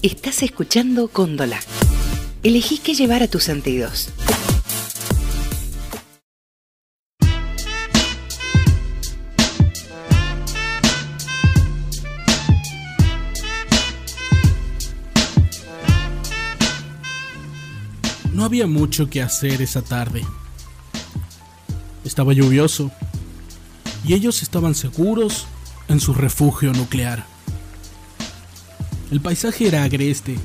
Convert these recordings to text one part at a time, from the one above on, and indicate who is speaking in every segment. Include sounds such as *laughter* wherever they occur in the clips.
Speaker 1: Estás escuchando Cóndola. Elegí qué llevar a tus sentidos.
Speaker 2: No había mucho que hacer esa tarde. Estaba lluvioso y ellos estaban seguros en su refugio nuclear. El paisaje era agreste,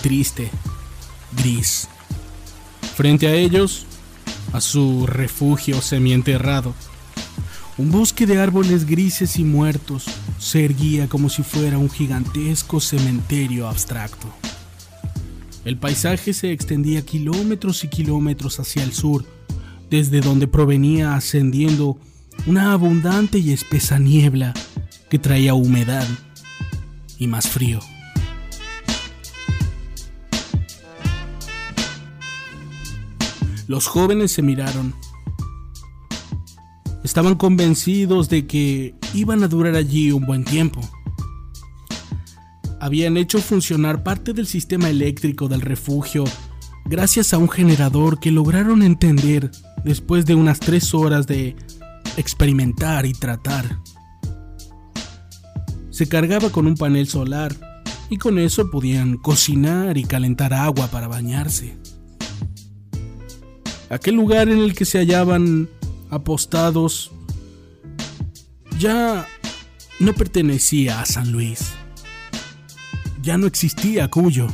Speaker 2: triste, gris. Frente a ellos, a su refugio semienterrado, un bosque de árboles grises y muertos se erguía como si fuera un gigantesco cementerio abstracto. El paisaje se extendía kilómetros y kilómetros hacia el sur, desde donde provenía ascendiendo una abundante y espesa niebla que traía humedad y más frío. Los jóvenes se miraron. Estaban convencidos de que iban a durar allí un buen tiempo. Habían hecho funcionar parte del sistema eléctrico del refugio gracias a un generador que lograron entender después de unas tres horas de experimentar y tratar. Se cargaba con un panel solar y con eso podían cocinar y calentar agua para bañarse. Aquel lugar en el que se hallaban apostados ya no pertenecía a San Luis. Ya no existía Cuyo.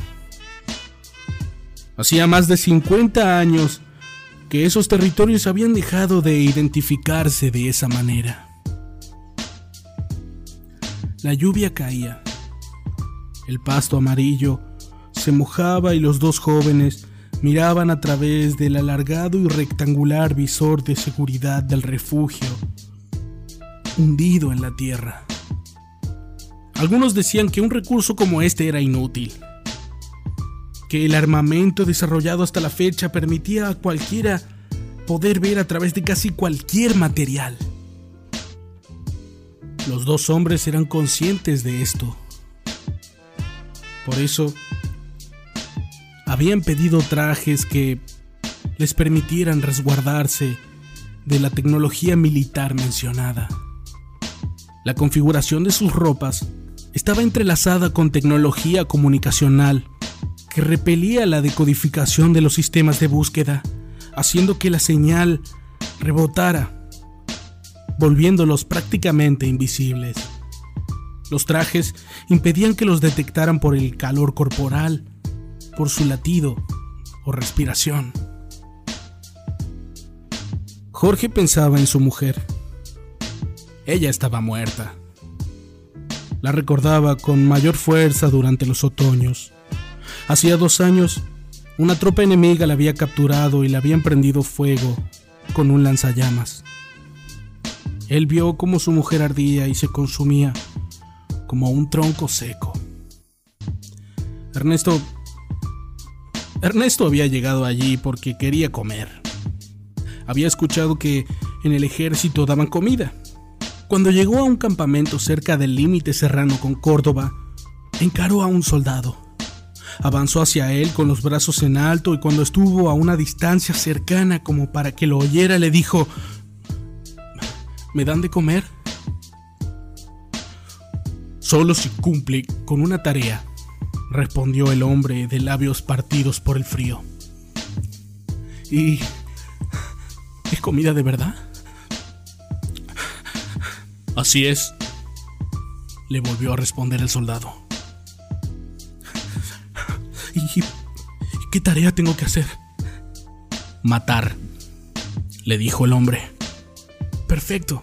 Speaker 2: Hacía más de 50 años que esos territorios habían dejado de identificarse de esa manera. La lluvia caía. El pasto amarillo se mojaba y los dos jóvenes miraban a través del alargado y rectangular visor de seguridad del refugio, hundido en la tierra. Algunos decían que un recurso como este era inútil, que el armamento desarrollado hasta la fecha permitía a cualquiera poder ver a través de casi cualquier material. Los dos hombres eran conscientes de esto. Por eso, habían pedido trajes que les permitieran resguardarse de la tecnología militar mencionada. La configuración de sus ropas estaba entrelazada con tecnología comunicacional que repelía la decodificación de los sistemas de búsqueda, haciendo que la señal rebotara, volviéndolos prácticamente invisibles. Los trajes impedían que los detectaran por el calor corporal, por su latido o respiración. Jorge pensaba en su mujer. Ella estaba muerta. La recordaba con mayor fuerza durante los otoños Hacía dos años, una tropa enemiga la había capturado y le habían prendido fuego con un lanzallamas. Él vio cómo su mujer ardía y se consumía como un tronco seco. Ernesto... Ernesto había llegado allí porque quería comer. Había escuchado que en el ejército daban comida. Cuando llegó a un campamento cerca del límite serrano con Córdoba, encaró a un soldado Avanzó hacia él con los brazos en alto y cuando estuvo a una distancia cercana como para que lo oyera le dijo, ¿me dan de comer? Solo si cumple con una tarea, respondió el hombre de labios partidos por el frío. ¿Y es comida de verdad? Así es, le volvió a responder el soldado. ¿Y qué tarea tengo que hacer? Matar, le dijo el hombre. Perfecto,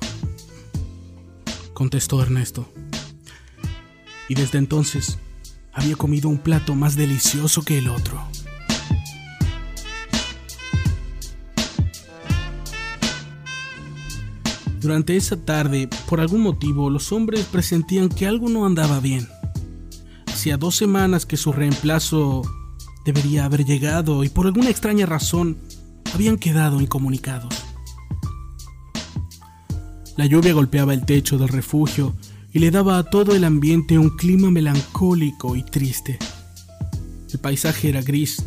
Speaker 2: contestó Ernesto. Y desde entonces había comido un plato más delicioso que el otro. Durante esa tarde, por algún motivo, los hombres presentían que algo no andaba bien hacía dos semanas que su reemplazo debería haber llegado y por alguna extraña razón habían quedado incomunicados. La lluvia golpeaba el techo del refugio y le daba a todo el ambiente un clima melancólico y triste. El paisaje era gris,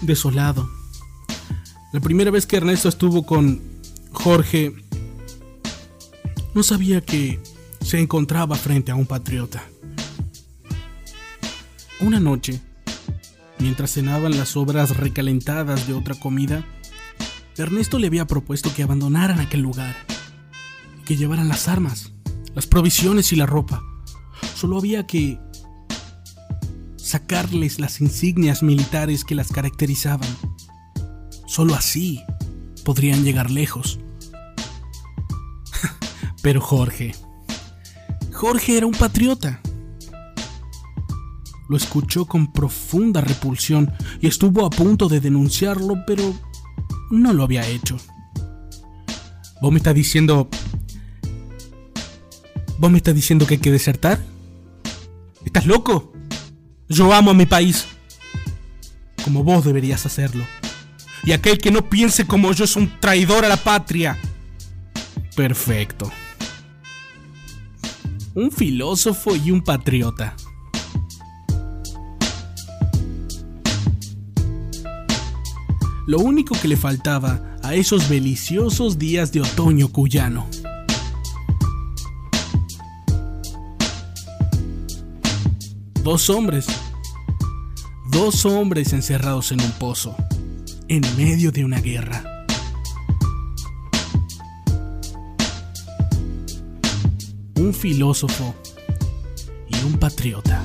Speaker 2: desolado. La primera vez que Ernesto estuvo con Jorge, no sabía que se encontraba frente a un patriota. Una noche, mientras cenaban las obras recalentadas de otra comida, Ernesto le había propuesto que abandonaran aquel lugar, que llevaran las armas, las provisiones y la ropa. Solo había que sacarles las insignias militares que las caracterizaban. Solo así podrían llegar lejos. *laughs* Pero Jorge, Jorge era un patriota. Lo escuchó con profunda repulsión y estuvo a punto de denunciarlo, pero no lo había hecho. ¿Vos me diciendo... ¿Vos me estás diciendo que hay que desertar? ¿Estás loco? Yo amo a mi país. Como vos deberías hacerlo. Y aquel que no piense como yo es un traidor a la patria. Perfecto. Un filósofo y un patriota. Lo único que le faltaba a esos deliciosos días de otoño cuyano. Dos hombres. Dos hombres encerrados en un pozo, en medio de una guerra. Un filósofo y un patriota.